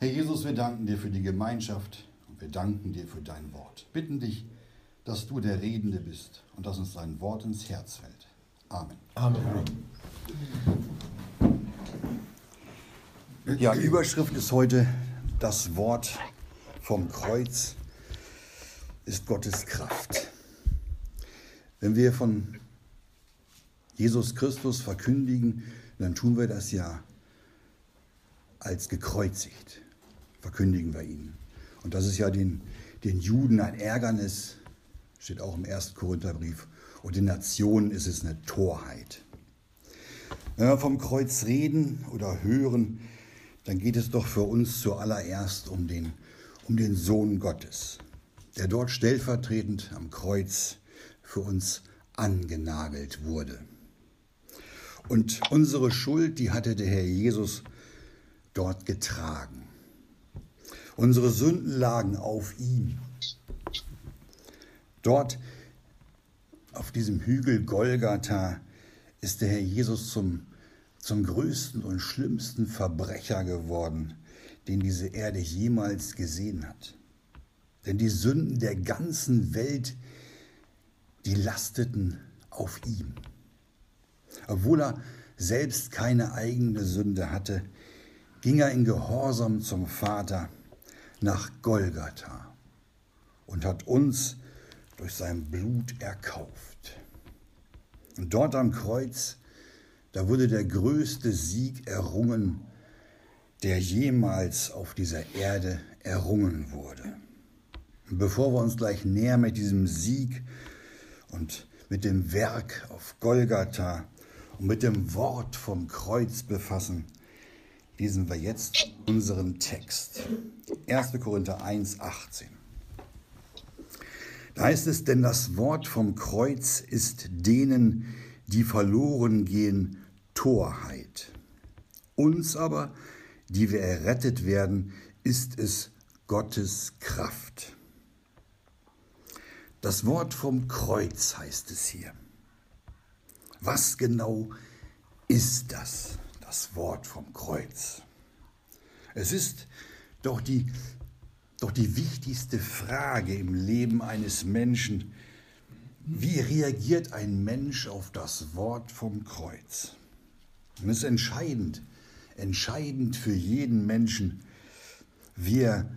Herr Jesus, wir danken dir für die Gemeinschaft und wir danken dir für dein Wort. Bitten dich, dass du der Redende bist und dass uns dein Wort ins Herz fällt. Amen. Amen. Ja, Überschrift ist heute das Wort vom Kreuz ist Gottes Kraft. Wenn wir von Jesus Christus verkündigen, dann tun wir das ja als gekreuzigt. Verkündigen wir ihn. Und das ist ja den, den Juden ein Ärgernis, steht auch im 1. Korintherbrief. Und den Nationen ist es eine Torheit. Wenn wir vom Kreuz reden oder hören, dann geht es doch für uns zuallererst um den, um den Sohn Gottes, der dort stellvertretend am Kreuz für uns angenagelt wurde. Und unsere Schuld, die hatte der Herr Jesus dort getragen. Unsere Sünden lagen auf ihm. Dort auf diesem Hügel Golgatha ist der Herr Jesus zum, zum größten und schlimmsten Verbrecher geworden, den diese Erde jemals gesehen hat. Denn die Sünden der ganzen Welt, die lasteten auf ihm. Obwohl er selbst keine eigene Sünde hatte, ging er in Gehorsam zum Vater nach Golgatha und hat uns durch sein Blut erkauft. Und dort am Kreuz, da wurde der größte Sieg errungen, der jemals auf dieser Erde errungen wurde. Und bevor wir uns gleich näher mit diesem Sieg und mit dem Werk auf Golgatha und mit dem Wort vom Kreuz befassen, lesen wir jetzt unseren Text. 1. Korinther 1, 18. Da heißt es, denn das Wort vom Kreuz ist denen, die verloren gehen, Torheit. Uns aber, die wir errettet werden, ist es Gottes Kraft. Das Wort vom Kreuz heißt es hier. Was genau ist das, das Wort vom Kreuz? Es ist doch die doch die wichtigste Frage im Leben eines Menschen, wie reagiert ein Mensch auf das Wort vom Kreuz? Und es ist entscheidend, entscheidend für jeden Menschen, wie er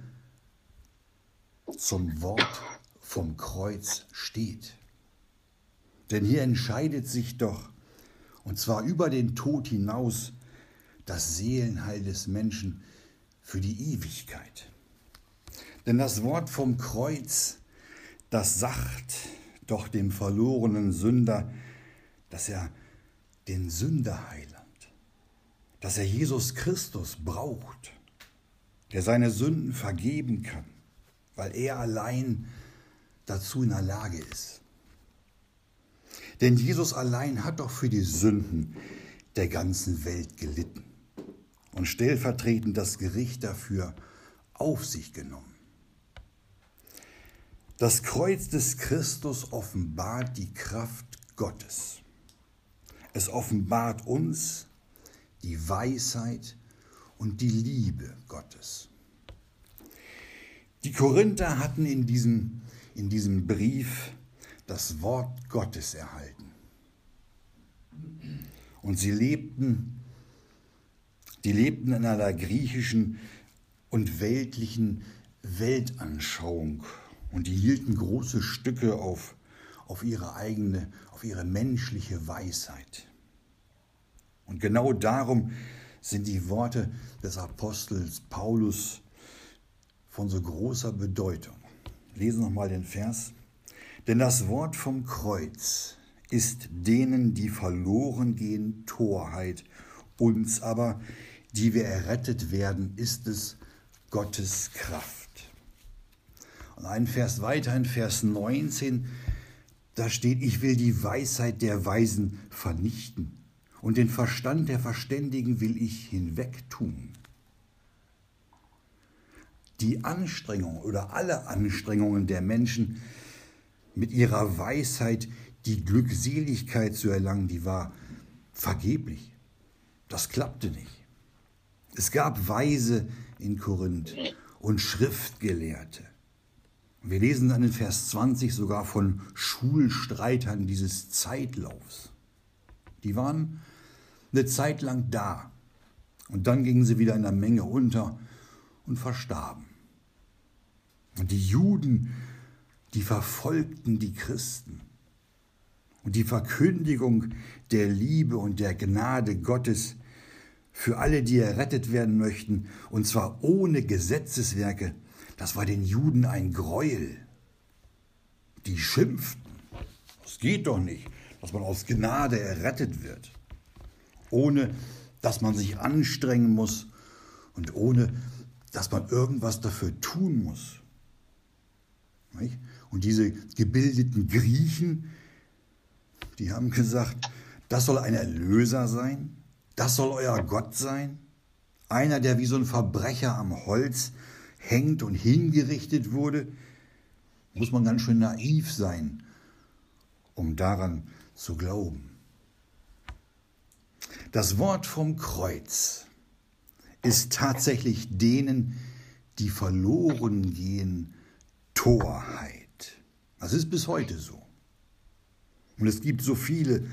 zum Wort vom Kreuz steht. Denn hier entscheidet sich doch, und zwar über den Tod hinaus, das Seelenheil des Menschen für die Ewigkeit. Denn das Wort vom Kreuz, das sagt doch dem verlorenen Sünder, dass er den Sünderheiland, dass er Jesus Christus braucht, der seine Sünden vergeben kann, weil er allein dazu in der Lage ist. Denn Jesus allein hat doch für die Sünden der ganzen Welt gelitten und stellvertretend das Gericht dafür auf sich genommen. Das Kreuz des Christus offenbart die Kraft Gottes. Es offenbart uns die Weisheit und die Liebe Gottes. Die Korinther hatten in diesem, in diesem Brief das Wort Gottes erhalten. Und sie lebten, die lebten in einer griechischen und weltlichen Weltanschauung und die hielten große Stücke auf, auf ihre eigene, auf ihre menschliche Weisheit. Und genau darum sind die Worte des Apostels Paulus von so großer Bedeutung. Lesen nochmal den Vers. Denn das Wort vom Kreuz ist denen, die verloren gehen, Torheit. Uns aber, die wir errettet werden, ist es Gottes Kraft. Und einen Vers weiter, in Vers 19, da steht, ich will die Weisheit der Weisen vernichten und den Verstand der Verständigen will ich hinwegtun. Die Anstrengung oder alle Anstrengungen der Menschen, mit ihrer Weisheit die Glückseligkeit zu erlangen, die war vergeblich. Das klappte nicht. Es gab Weise in Korinth und Schriftgelehrte. Wir lesen dann in Vers 20 sogar von Schulstreitern dieses Zeitlaufs. Die waren eine Zeit lang da und dann gingen sie wieder in der Menge unter und verstarben. Und die Juden, die verfolgten die Christen. Und die Verkündigung der Liebe und der Gnade Gottes für alle, die errettet werden möchten, und zwar ohne Gesetzeswerke, das war den Juden ein Greuel. Die schimpften. Es geht doch nicht, dass man aus Gnade errettet wird, ohne dass man sich anstrengen muss und ohne dass man irgendwas dafür tun muss. Und diese gebildeten Griechen, die haben gesagt, das soll ein Erlöser sein, das soll euer Gott sein, einer, der wie so ein Verbrecher am Holz hängt und hingerichtet wurde, muss man ganz schön naiv sein, um daran zu glauben. Das Wort vom Kreuz ist tatsächlich denen, die verloren gehen, Torheit. Das ist bis heute so. Und es gibt so viele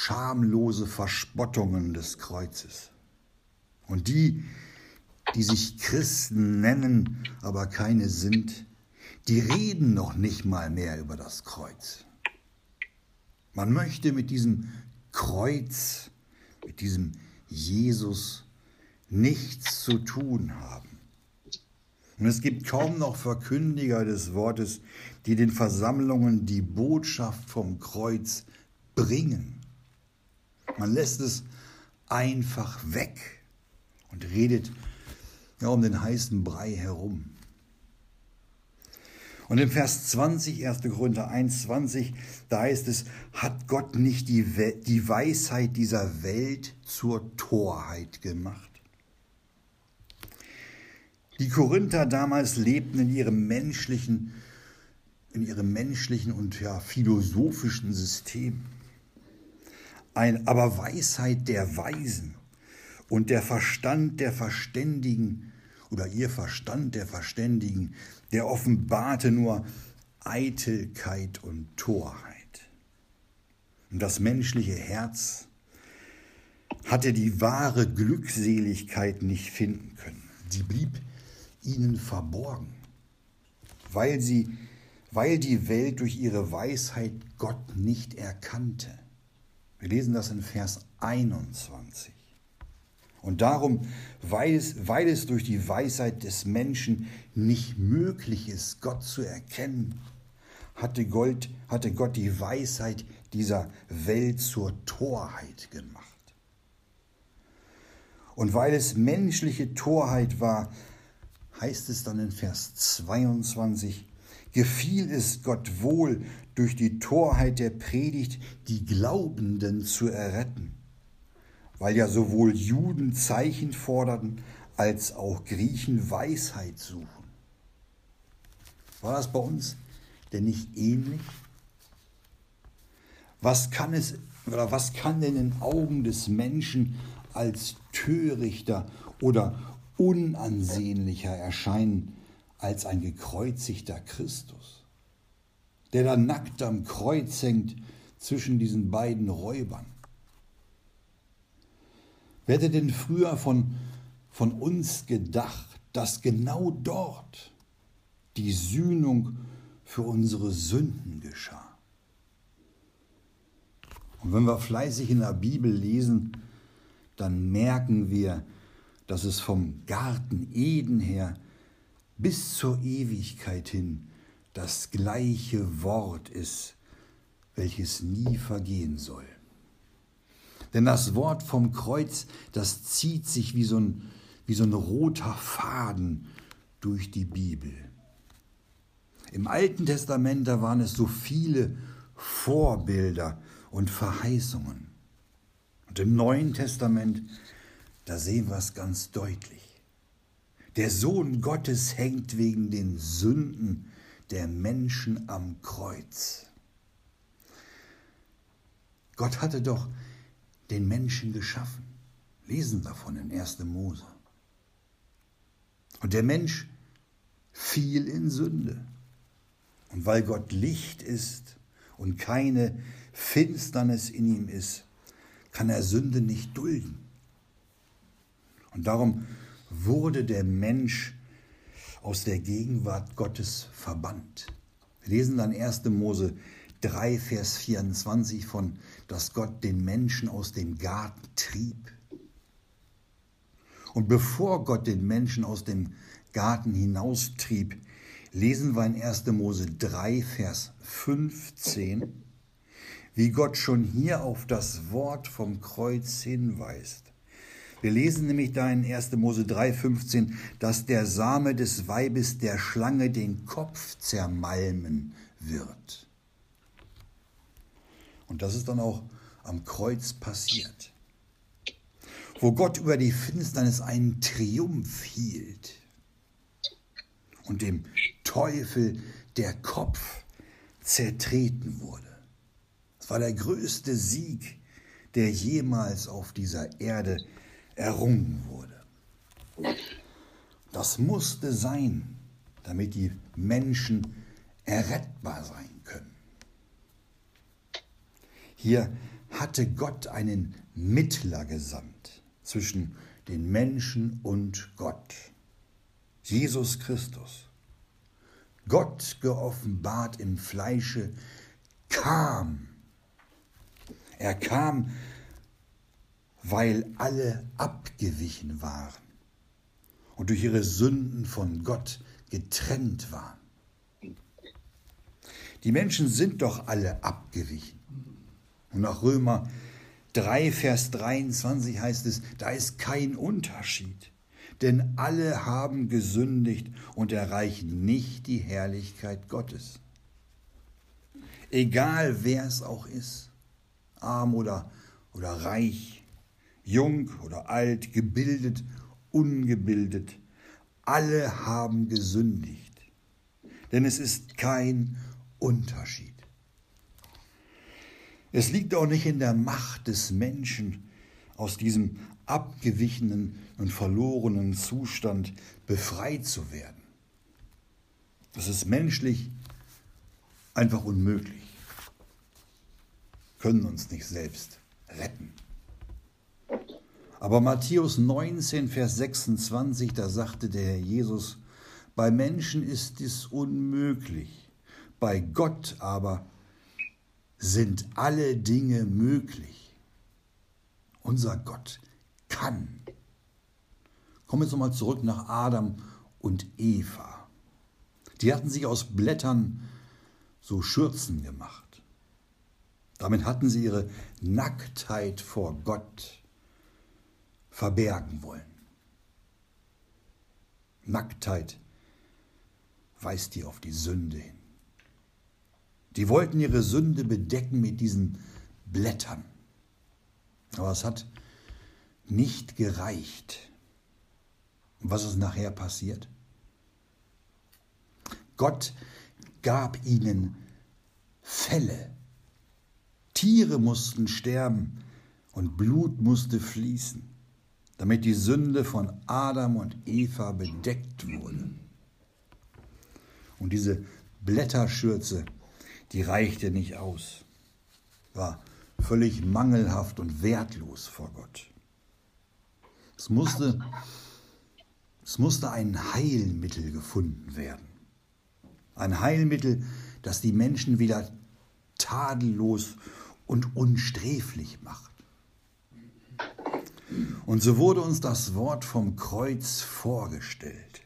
schamlose Verspottungen des Kreuzes. Und die, die sich Christen nennen, aber keine sind, die reden noch nicht mal mehr über das Kreuz. Man möchte mit diesem Kreuz, mit diesem Jesus nichts zu tun haben. Und es gibt kaum noch Verkündiger des Wortes, die den Versammlungen die Botschaft vom Kreuz bringen. Man lässt es einfach weg und redet ja, um den heißen Brei herum. Und im Vers 20, 1. Korinther 1, 20, da heißt es, hat Gott nicht die, We die Weisheit dieser Welt zur Torheit gemacht? Die Korinther damals lebten in ihrem menschlichen, in ihrem menschlichen und ja, philosophischen System. Ein, aber Weisheit der Weisen und der Verstand der Verständigen oder ihr Verstand der Verständigen, der offenbarte nur Eitelkeit und Torheit. Und das menschliche Herz hatte die wahre Glückseligkeit nicht finden können. Sie blieb ihnen verborgen, weil, sie, weil die Welt durch ihre Weisheit Gott nicht erkannte. Wir lesen das in Vers 21. Und darum, weil es, weil es durch die Weisheit des Menschen nicht möglich ist, Gott zu erkennen, hatte Gott, hatte Gott die Weisheit dieser Welt zur Torheit gemacht. Und weil es menschliche Torheit war, heißt es dann in Vers 22, gefiel es Gott wohl, durch die Torheit der Predigt die Glaubenden zu erretten weil ja sowohl Juden Zeichen forderten, als auch Griechen Weisheit suchen. War das bei uns denn nicht ähnlich? Was kann es oder was kann denn in Augen des Menschen als törichter oder unansehnlicher erscheinen als ein gekreuzigter Christus, der da nackt am Kreuz hängt zwischen diesen beiden Räubern? Wer hätte denn früher von, von uns gedacht, dass genau dort die Sühnung für unsere Sünden geschah? Und wenn wir fleißig in der Bibel lesen, dann merken wir, dass es vom Garten Eden her bis zur Ewigkeit hin das gleiche Wort ist, welches nie vergehen soll. Denn das Wort vom Kreuz, das zieht sich wie so ein, wie so ein roter Faden durch die Bibel. Im Alten Testament, da waren es so viele Vorbilder und Verheißungen. Und im Neuen Testament, da sehen wir es ganz deutlich. Der Sohn Gottes hängt wegen den Sünden der Menschen am Kreuz. Gott hatte doch den Menschen geschaffen. lesen davon in 1. Mose. Und der Mensch fiel in Sünde. Und weil Gott Licht ist und keine Finsternis in ihm ist, kann er Sünde nicht dulden. Und darum wurde der Mensch aus der Gegenwart Gottes verbannt. Wir lesen dann 1. Mose 3, Vers 24 von, dass Gott den Menschen aus dem Garten trieb. Und bevor Gott den Menschen aus dem Garten hinaustrieb, lesen wir in 1. Mose 3, Vers 15, wie Gott schon hier auf das Wort vom Kreuz hinweist. Wir lesen nämlich da in 1. Mose 3, 15, dass der Same des Weibes der Schlange den Kopf zermalmen wird. Und das ist dann auch am Kreuz passiert, wo Gott über die Finsternis einen Triumph hielt und dem Teufel der Kopf zertreten wurde. Es war der größte Sieg, der jemals auf dieser Erde errungen wurde. Das musste sein, damit die Menschen errettbar sein können. Hier hatte Gott einen Mittler gesandt zwischen den Menschen und Gott. Jesus Christus. Gott geoffenbart im Fleische kam. Er kam, weil alle abgewichen waren und durch ihre Sünden von Gott getrennt waren. Die Menschen sind doch alle abgewichen. Und nach Römer 3, Vers 23 heißt es, da ist kein Unterschied. Denn alle haben gesündigt und erreichen nicht die Herrlichkeit Gottes. Egal wer es auch ist, arm oder, oder reich, jung oder alt, gebildet, ungebildet, alle haben gesündigt. Denn es ist kein Unterschied. Es liegt auch nicht in der Macht des Menschen, aus diesem abgewichenen und verlorenen Zustand befreit zu werden. Das ist menschlich einfach unmöglich. Können uns nicht selbst retten. Aber Matthäus 19, Vers 26, da sagte der Herr Jesus, bei Menschen ist es unmöglich, bei Gott aber sind alle Dinge möglich. Unser Gott kann. Kommen wir jetzt nochmal zurück nach Adam und Eva. Die hatten sich aus Blättern so Schürzen gemacht. Damit hatten sie ihre Nacktheit vor Gott verbergen wollen. Nacktheit weist hier auf die Sünde hin. Die wollten ihre Sünde bedecken mit diesen Blättern. Aber es hat nicht gereicht. Und was ist nachher passiert? Gott gab ihnen Fälle. Tiere mussten sterben und Blut musste fließen, damit die Sünde von Adam und Eva bedeckt wurde. Und diese Blätterschürze die reichte nicht aus, war völlig mangelhaft und wertlos vor Gott. Es musste, es musste ein Heilmittel gefunden werden. Ein Heilmittel, das die Menschen wieder tadellos und unsträflich macht. Und so wurde uns das Wort vom Kreuz vorgestellt.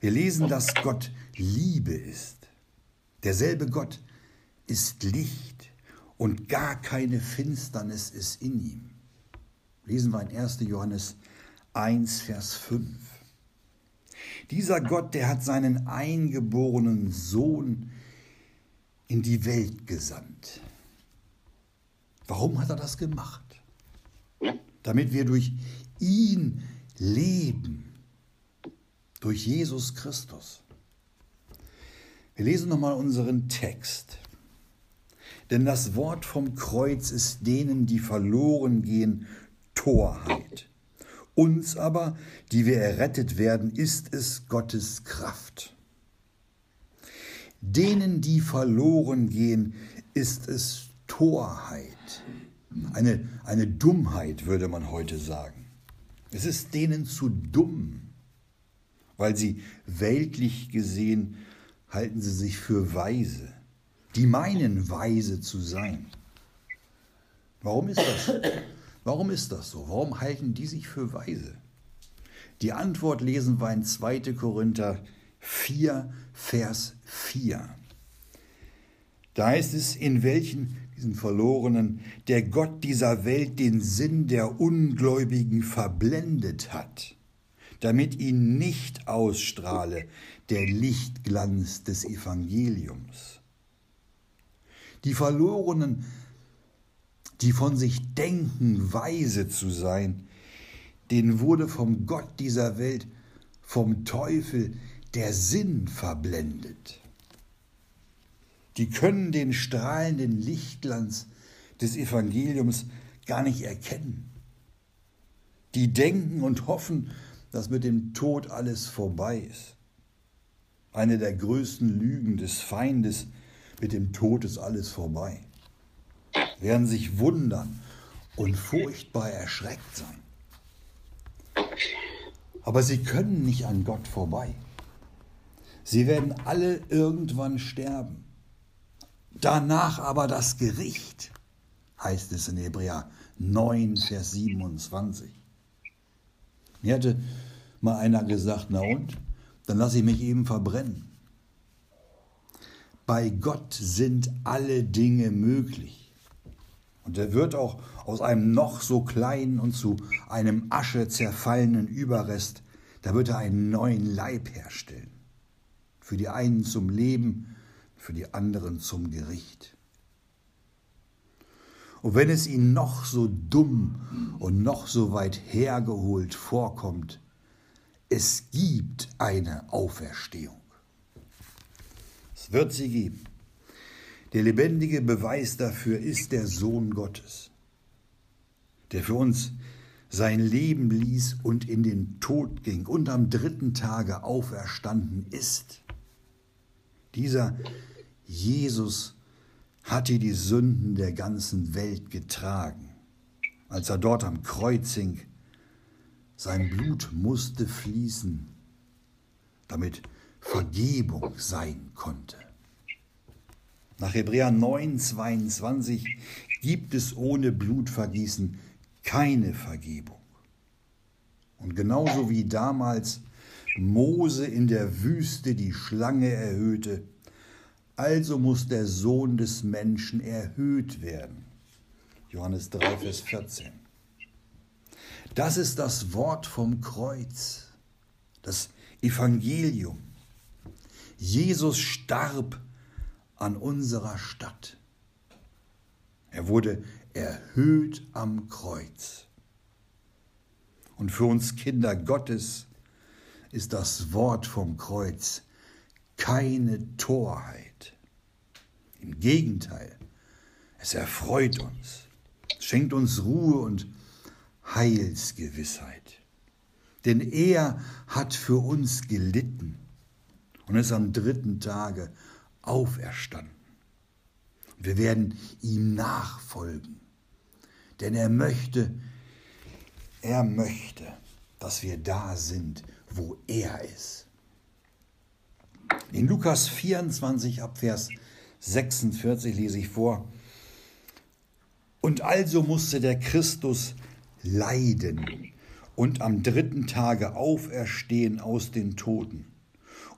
Wir lesen, dass Gott Liebe ist. Derselbe Gott ist Licht und gar keine Finsternis ist in ihm. Lesen wir in 1. Johannes 1, Vers 5. Dieser Gott, der hat seinen eingeborenen Sohn in die Welt gesandt. Warum hat er das gemacht? Damit wir durch ihn leben, durch Jesus Christus. Wir lesen nochmal unseren Text. Denn das Wort vom Kreuz ist denen, die verloren gehen, Torheit. Uns aber, die wir errettet werden, ist es Gottes Kraft. Denen, die verloren gehen, ist es Torheit. Eine, eine Dummheit, würde man heute sagen. Es ist denen zu dumm, weil sie weltlich gesehen halten sie sich für weise. Die meinen weise zu sein. Warum ist das? Warum ist das so? Warum halten die sich für weise? Die Antwort lesen wir in 2. Korinther 4, Vers 4. Da heißt es, in welchen, diesen Verlorenen, der Gott dieser Welt den Sinn der Ungläubigen verblendet hat, damit ihn nicht ausstrahle der Lichtglanz des Evangeliums. Die Verlorenen, die von sich denken, weise zu sein, denen wurde vom Gott dieser Welt, vom Teufel, der Sinn verblendet. Die können den strahlenden Lichtglanz des Evangeliums gar nicht erkennen. Die denken und hoffen, dass mit dem Tod alles vorbei ist. Eine der größten Lügen des Feindes, mit dem Tod ist alles vorbei. Werden sich wundern und furchtbar erschreckt sein. Aber sie können nicht an Gott vorbei. Sie werden alle irgendwann sterben. Danach aber das Gericht, heißt es in Hebräer 9, Vers 27. Mir hatte mal einer gesagt, na und? Dann lasse ich mich eben verbrennen. Bei Gott sind alle Dinge möglich. Und er wird auch aus einem noch so kleinen und zu einem Asche zerfallenen Überrest, da wird er einen neuen Leib herstellen. Für die einen zum Leben, für die anderen zum Gericht. Und wenn es ihnen noch so dumm und noch so weit hergeholt vorkommt, es gibt eine Auferstehung. Es wird sie geben. Der lebendige Beweis dafür ist der Sohn Gottes, der für uns sein Leben ließ und in den Tod ging und am dritten Tage auferstanden ist. Dieser Jesus hatte die Sünden der ganzen Welt getragen. Als er dort am Kreuz hing, sein Blut musste fließen, damit Vergebung sein konnte. Nach Hebräer 9, 22 gibt es ohne Blutvergießen keine Vergebung. Und genauso wie damals Mose in der Wüste die Schlange erhöhte, also muss der Sohn des Menschen erhöht werden. Johannes 3, Vers 14. Das ist das Wort vom Kreuz, das Evangelium. Jesus starb an unserer Stadt. Er wurde erhöht am Kreuz. Und für uns Kinder Gottes ist das Wort vom Kreuz keine Torheit. Im Gegenteil, es erfreut uns, schenkt uns Ruhe und Heilsgewissheit. Denn er hat für uns gelitten und ist am dritten Tage auferstanden. Wir werden ihm nachfolgen, denn er möchte, er möchte, dass wir da sind, wo er ist. In Lukas 24 ab Vers 46 lese ich vor, und also musste der Christus leiden und am dritten Tage auferstehen aus den Toten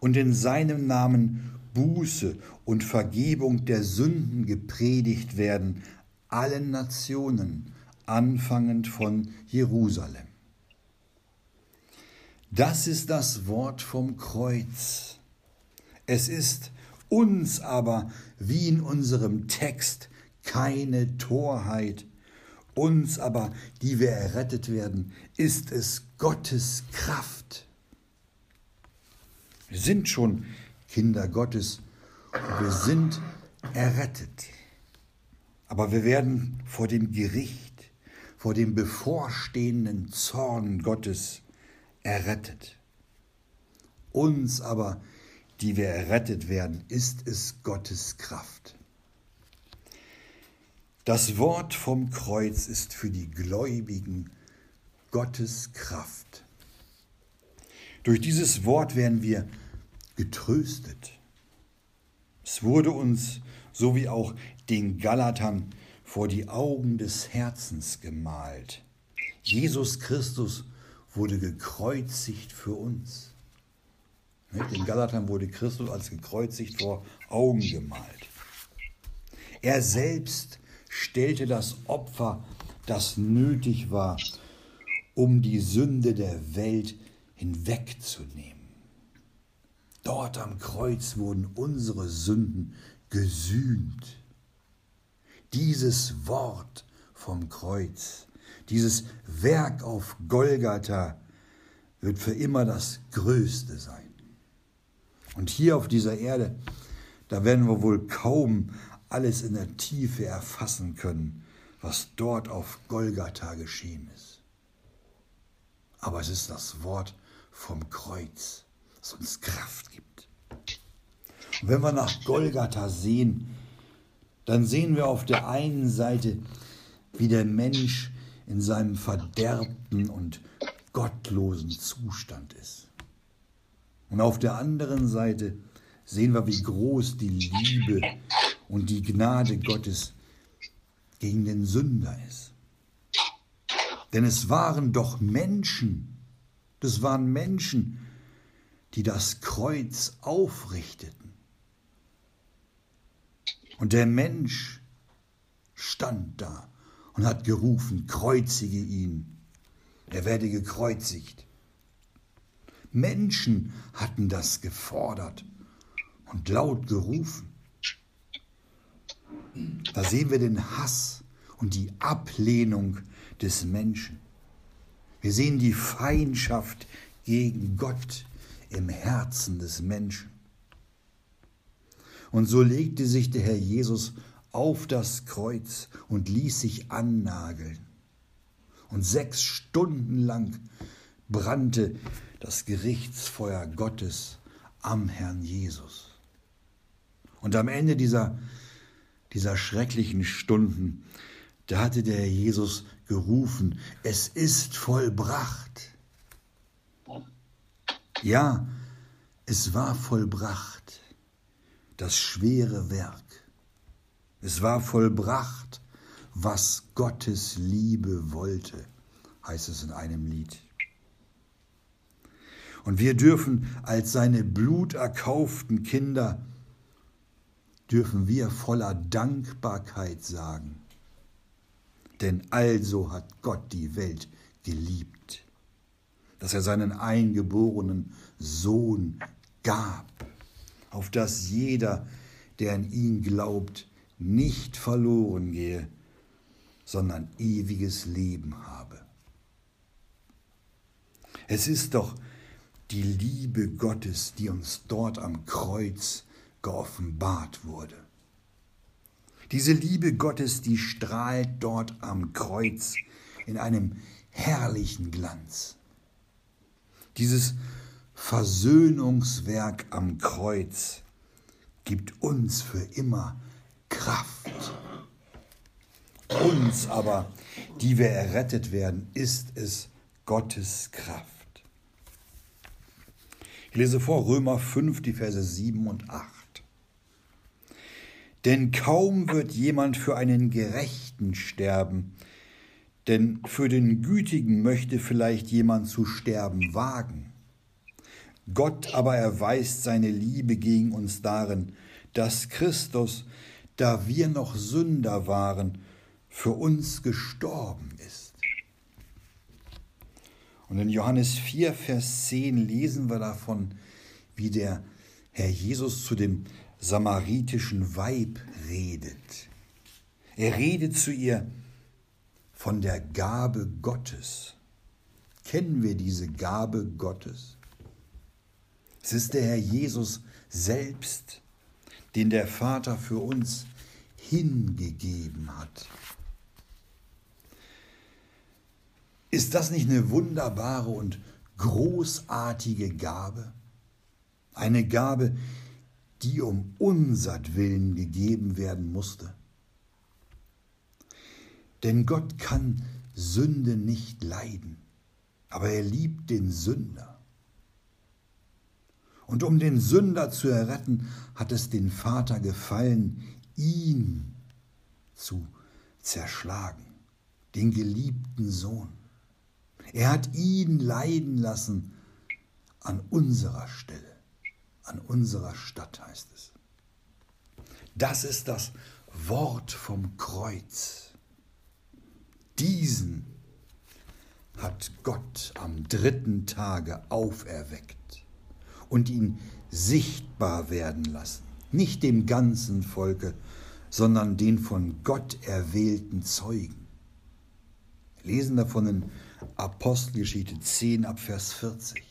und in seinem Namen Buße und Vergebung der Sünden gepredigt werden allen Nationen, anfangend von Jerusalem. Das ist das Wort vom Kreuz. Es ist uns aber, wie in unserem Text, keine Torheit, uns aber, die wir errettet werden, ist es Gottes Kraft. Wir sind schon Kinder Gottes und wir sind errettet. Aber wir werden vor dem Gericht, vor dem bevorstehenden Zorn Gottes errettet. Uns aber, die wir errettet werden, ist es Gottes Kraft. Das Wort vom Kreuz ist für die Gläubigen Gottes Kraft. Durch dieses Wort werden wir getröstet. Es wurde uns, so wie auch den Galatern, vor die Augen des Herzens gemalt. Jesus Christus wurde gekreuzigt für uns. Den Galatern wurde Christus als gekreuzigt vor Augen gemalt. Er selbst stellte das Opfer, das nötig war, um die Sünde der Welt hinwegzunehmen. Dort am Kreuz wurden unsere Sünden gesühnt. Dieses Wort vom Kreuz, dieses Werk auf Golgatha wird für immer das Größte sein. Und hier auf dieser Erde, da werden wir wohl kaum alles in der Tiefe erfassen können, was dort auf Golgatha geschehen ist. Aber es ist das Wort vom Kreuz, das uns Kraft gibt. Und wenn wir nach Golgatha sehen, dann sehen wir auf der einen Seite, wie der Mensch in seinem verderbten und gottlosen Zustand ist. Und auf der anderen Seite sehen wir, wie groß die Liebe und die Gnade Gottes gegen den Sünder ist. Denn es waren doch Menschen, das waren Menschen, die das Kreuz aufrichteten. Und der Mensch stand da und hat gerufen, kreuzige ihn, er werde gekreuzigt. Menschen hatten das gefordert und laut gerufen. Da sehen wir den Hass und die Ablehnung des Menschen. Wir sehen die Feindschaft gegen Gott im Herzen des Menschen. Und so legte sich der Herr Jesus auf das Kreuz und ließ sich annageln. Und sechs Stunden lang brannte das Gerichtsfeuer Gottes am Herrn Jesus. Und am Ende dieser, dieser schrecklichen Stunden, da hatte der Herr Jesus gerufen, es ist vollbracht. Ja, es war vollbracht, das schwere Werk. Es war vollbracht, was Gottes Liebe wollte, heißt es in einem Lied. Und wir dürfen als seine bluterkauften Kinder, dürfen wir voller Dankbarkeit sagen, denn also hat Gott die Welt geliebt, dass er seinen eingeborenen Sohn gab, auf dass jeder, der an ihn glaubt, nicht verloren gehe, sondern ewiges Leben habe. Es ist doch die Liebe Gottes, die uns dort am Kreuz geoffenbart wurde. Diese Liebe Gottes, die strahlt dort am Kreuz in einem herrlichen Glanz. Dieses Versöhnungswerk am Kreuz gibt uns für immer Kraft. Uns aber, die wir errettet werden, ist es Gottes Kraft. Ich lese vor Römer 5, die Verse 7 und 8. Denn kaum wird jemand für einen Gerechten sterben, denn für den Gütigen möchte vielleicht jemand zu sterben wagen. Gott aber erweist seine Liebe gegen uns darin, dass Christus, da wir noch Sünder waren, für uns gestorben ist. Und in Johannes 4, Vers 10 lesen wir davon, wie der Herr Jesus zu dem samaritischen Weib redet. Er redet zu ihr von der Gabe Gottes. Kennen wir diese Gabe Gottes? Es ist der Herr Jesus selbst, den der Vater für uns hingegeben hat. Ist das nicht eine wunderbare und großartige Gabe? Eine Gabe, die um unsertwillen gegeben werden musste. Denn Gott kann Sünde nicht leiden, aber er liebt den Sünder. Und um den Sünder zu erretten, hat es den Vater gefallen, ihn zu zerschlagen, den geliebten Sohn. Er hat ihn leiden lassen an unserer Stelle, an unserer Stadt heißt es. Das ist das Wort vom Kreuz. Diesen hat Gott am dritten Tage auferweckt und ihn sichtbar werden lassen, nicht dem ganzen Volke, sondern den von Gott erwählten Zeugen. Lesen davon in Apostelgeschichte 10 ab Vers 40.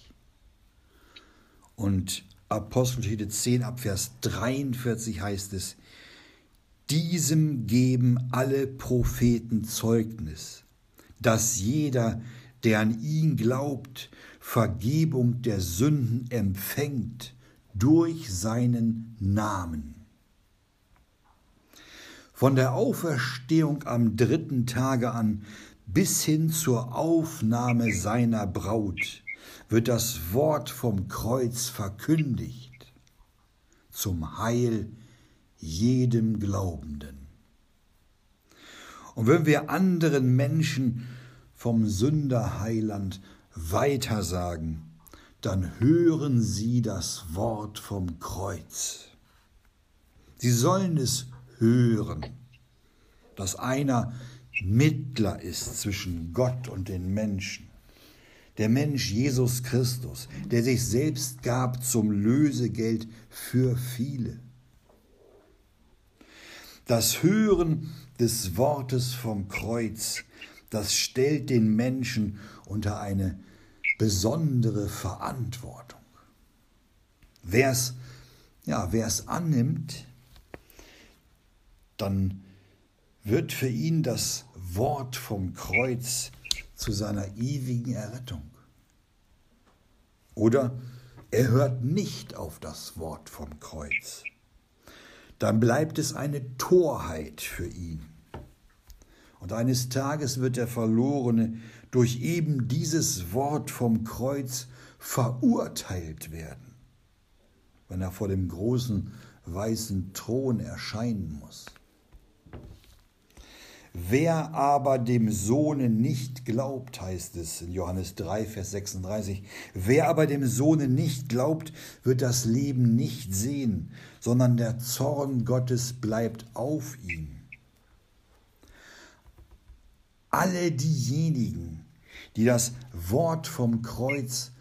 Und Apostelgeschichte 10 ab Vers 43 heißt es, diesem geben alle Propheten Zeugnis, dass jeder, der an ihn glaubt, Vergebung der Sünden empfängt durch seinen Namen. Von der Auferstehung am dritten Tage an bis hin zur Aufnahme seiner Braut wird das Wort vom Kreuz verkündigt zum Heil jedem Glaubenden. Und wenn wir anderen Menschen vom Sünderheiland weitersagen, dann hören sie das Wort vom Kreuz. Sie sollen es hören, dass einer Mittler ist zwischen Gott und den Menschen. Der Mensch Jesus Christus, der sich selbst gab zum Lösegeld für viele. Das Hören des Wortes vom Kreuz, das stellt den Menschen unter eine besondere Verantwortung. Wer es ja, annimmt, dann wird für ihn das Wort vom Kreuz zu seiner ewigen Errettung. Oder er hört nicht auf das Wort vom Kreuz. Dann bleibt es eine Torheit für ihn. Und eines Tages wird der Verlorene durch eben dieses Wort vom Kreuz verurteilt werden, wenn er vor dem großen weißen Thron erscheinen muss. Wer aber dem Sohne nicht glaubt, heißt es in Johannes 3, Vers 36, wer aber dem Sohne nicht glaubt, wird das Leben nicht sehen, sondern der Zorn Gottes bleibt auf ihm. Alle diejenigen, die das Wort vom Kreuz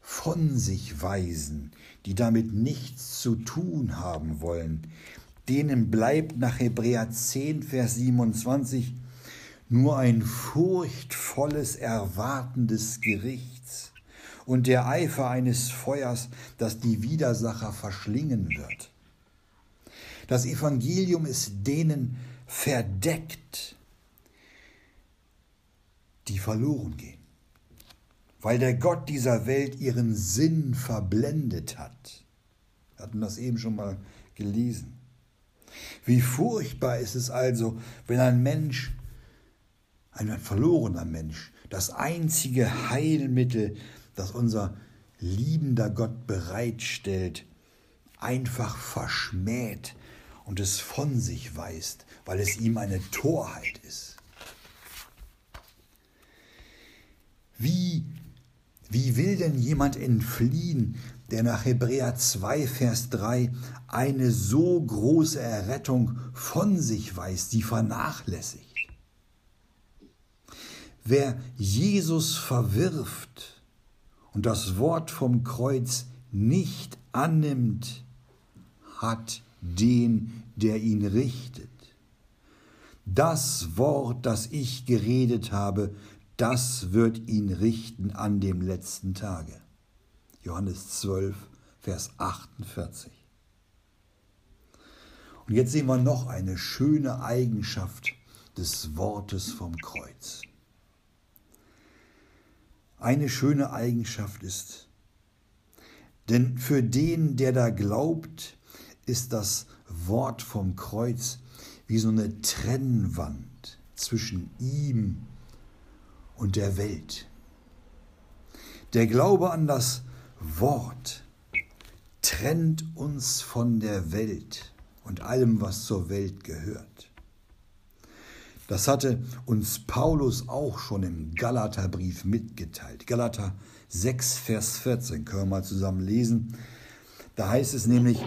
von sich weisen, die damit nichts zu tun haben wollen, denen bleibt nach Hebräer 10, Vers 27 nur ein furchtvolles Erwarten des Gerichts und der Eifer eines Feuers, das die Widersacher verschlingen wird. Das Evangelium ist denen verdeckt, die verloren gehen, weil der Gott dieser Welt ihren Sinn verblendet hat. Wir hatten das eben schon mal gelesen. Wie furchtbar ist es also, wenn ein Mensch, ein verlorener Mensch, das einzige Heilmittel, das unser liebender Gott bereitstellt, einfach verschmäht und es von sich weist, weil es ihm eine Torheit ist. Wie, wie will denn jemand entfliehen, der nach Hebräer 2, Vers 3 eine so große Errettung von sich weiß, die vernachlässigt. Wer Jesus verwirft und das Wort vom Kreuz nicht annimmt, hat den, der ihn richtet. Das Wort, das ich geredet habe, das wird ihn richten an dem letzten Tage. Johannes 12, Vers 48. Und jetzt sehen wir noch eine schöne Eigenschaft des Wortes vom Kreuz. eine schöne Eigenschaft ist. Denn für den, der da glaubt, ist das Wort vom Kreuz wie so eine Trennwand zwischen ihm und der Welt. Der Glaube an das Wort trennt uns von der Welt und allem, was zur Welt gehört. Das hatte uns Paulus auch schon im Galaterbrief mitgeteilt. Galater 6, Vers 14 können wir mal zusammen lesen. Da heißt es nämlich,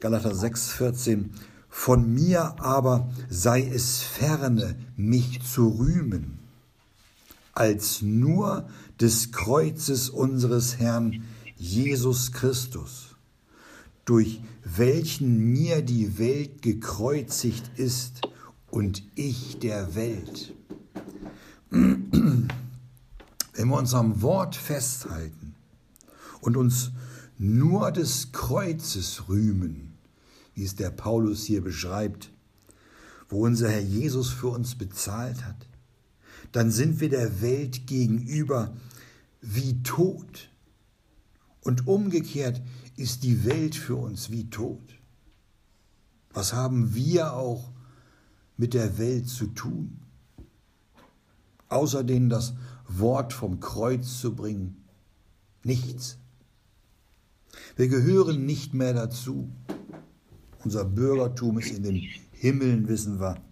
Galater 6, 14, von mir aber sei es ferne, mich zu rühmen, als nur des Kreuzes unseres Herrn Jesus Christus, durch welchen mir die Welt gekreuzigt ist und ich der Welt. Wenn wir uns am Wort festhalten und uns nur des Kreuzes rühmen, wie es der Paulus hier beschreibt, wo unser Herr Jesus für uns bezahlt hat, dann sind wir der Welt gegenüber wie tot. Und umgekehrt ist die Welt für uns wie tot. Was haben wir auch mit der Welt zu tun? Außerdem das Wort vom Kreuz zu bringen? Nichts. Wir gehören nicht mehr dazu. Unser Bürgertum ist in den Himmeln, wissen wir.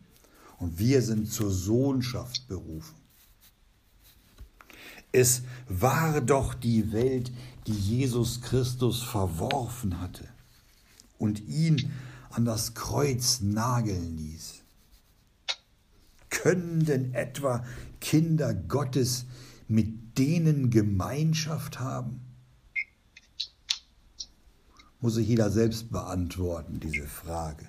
Und wir sind zur Sohnschaft berufen. Es war doch die Welt, die Jesus Christus verworfen hatte und ihn an das Kreuz nageln ließ. Können denn etwa Kinder Gottes mit denen Gemeinschaft haben? muss sich jeder selbst beantworten, diese Frage.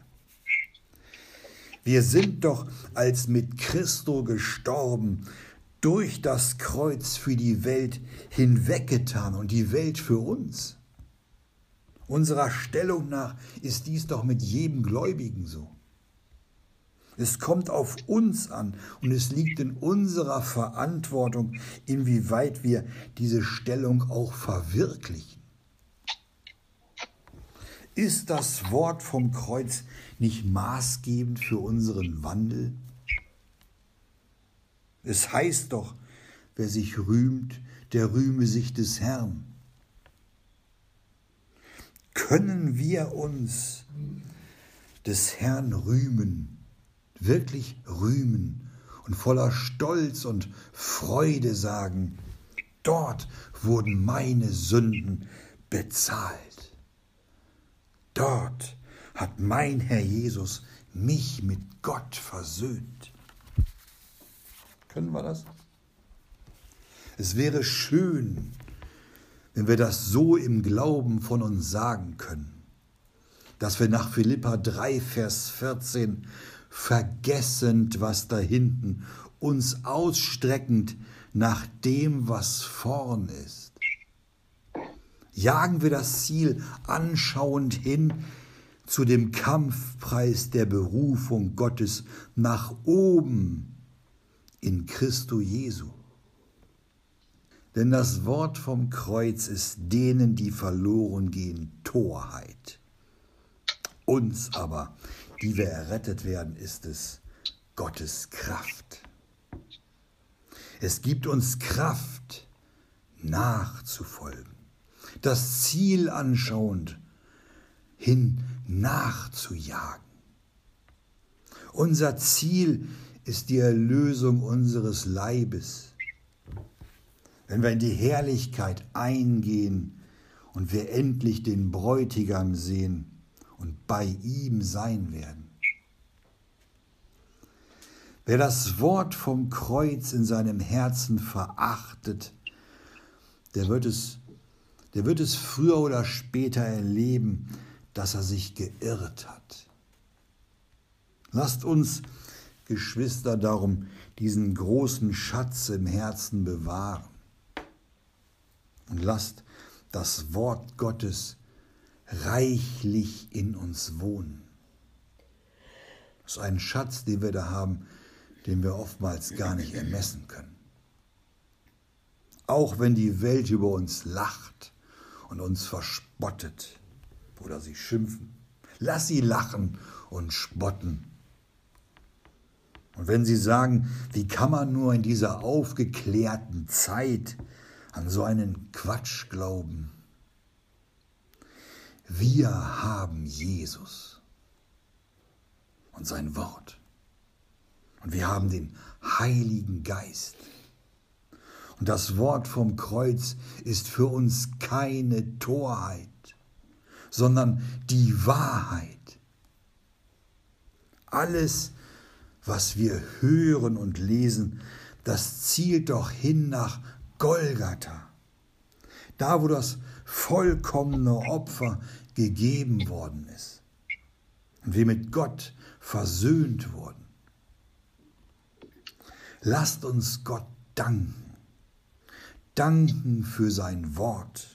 Wir sind doch als mit Christo gestorben, durch das Kreuz für die Welt hinweggetan und die Welt für uns. Unserer Stellung nach ist dies doch mit jedem Gläubigen so. Es kommt auf uns an und es liegt in unserer Verantwortung, inwieweit wir diese Stellung auch verwirklichen. Ist das Wort vom Kreuz nicht maßgebend für unseren Wandel? Es heißt doch, wer sich rühmt, der rühme sich des Herrn. Können wir uns des Herrn rühmen, wirklich rühmen und voller Stolz und Freude sagen, dort wurden meine Sünden bezahlt. Dort hat mein Herr Jesus mich mit Gott versöhnt. Können wir das? Es wäre schön, wenn wir das so im Glauben von uns sagen können, dass wir nach Philippa 3, Vers 14 vergessend, was da hinten, uns ausstreckend nach dem, was vorn ist jagen wir das Ziel anschauend hin zu dem Kampfpreis der Berufung Gottes nach oben in Christo Jesu. Denn das Wort vom Kreuz ist denen, die verloren gehen, Torheit. Uns aber, die wir errettet werden, ist es Gottes Kraft. Es gibt uns Kraft, nachzufolgen das Ziel anschauend, hin nachzujagen. Unser Ziel ist die Erlösung unseres Leibes. Wenn wir in die Herrlichkeit eingehen und wir endlich den Bräutigam sehen und bei ihm sein werden. Wer das Wort vom Kreuz in seinem Herzen verachtet, der wird es der wird es früher oder später erleben, dass er sich geirrt hat. Lasst uns, Geschwister, darum diesen großen Schatz im Herzen bewahren. Und lasst das Wort Gottes reichlich in uns wohnen. Das ist ein Schatz, den wir da haben, den wir oftmals gar nicht ermessen können. auch wenn die Welt über uns lacht und uns verspottet oder sie schimpfen. Lass sie lachen und spotten. Und wenn sie sagen, wie kann man nur in dieser aufgeklärten Zeit an so einen Quatsch glauben? Wir haben Jesus und sein Wort. Und wir haben den Heiligen Geist. Und das Wort vom Kreuz ist für uns keine Torheit, sondern die Wahrheit. Alles, was wir hören und lesen, das zielt doch hin nach Golgatha. Da, wo das vollkommene Opfer gegeben worden ist. Und wir mit Gott versöhnt wurden. Lasst uns Gott danken. Danken für sein Wort.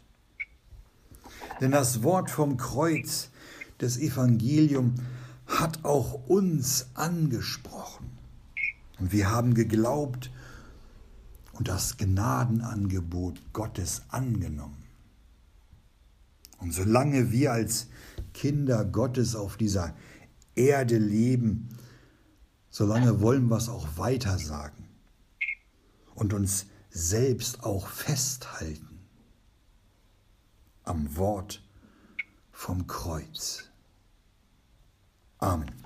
Denn das Wort vom Kreuz des Evangelium hat auch uns angesprochen. Und wir haben geglaubt und das Gnadenangebot Gottes angenommen. Und solange wir als Kinder Gottes auf dieser Erde leben, solange wollen wir es auch weiter sagen und uns selbst auch festhalten am Wort vom Kreuz. Amen.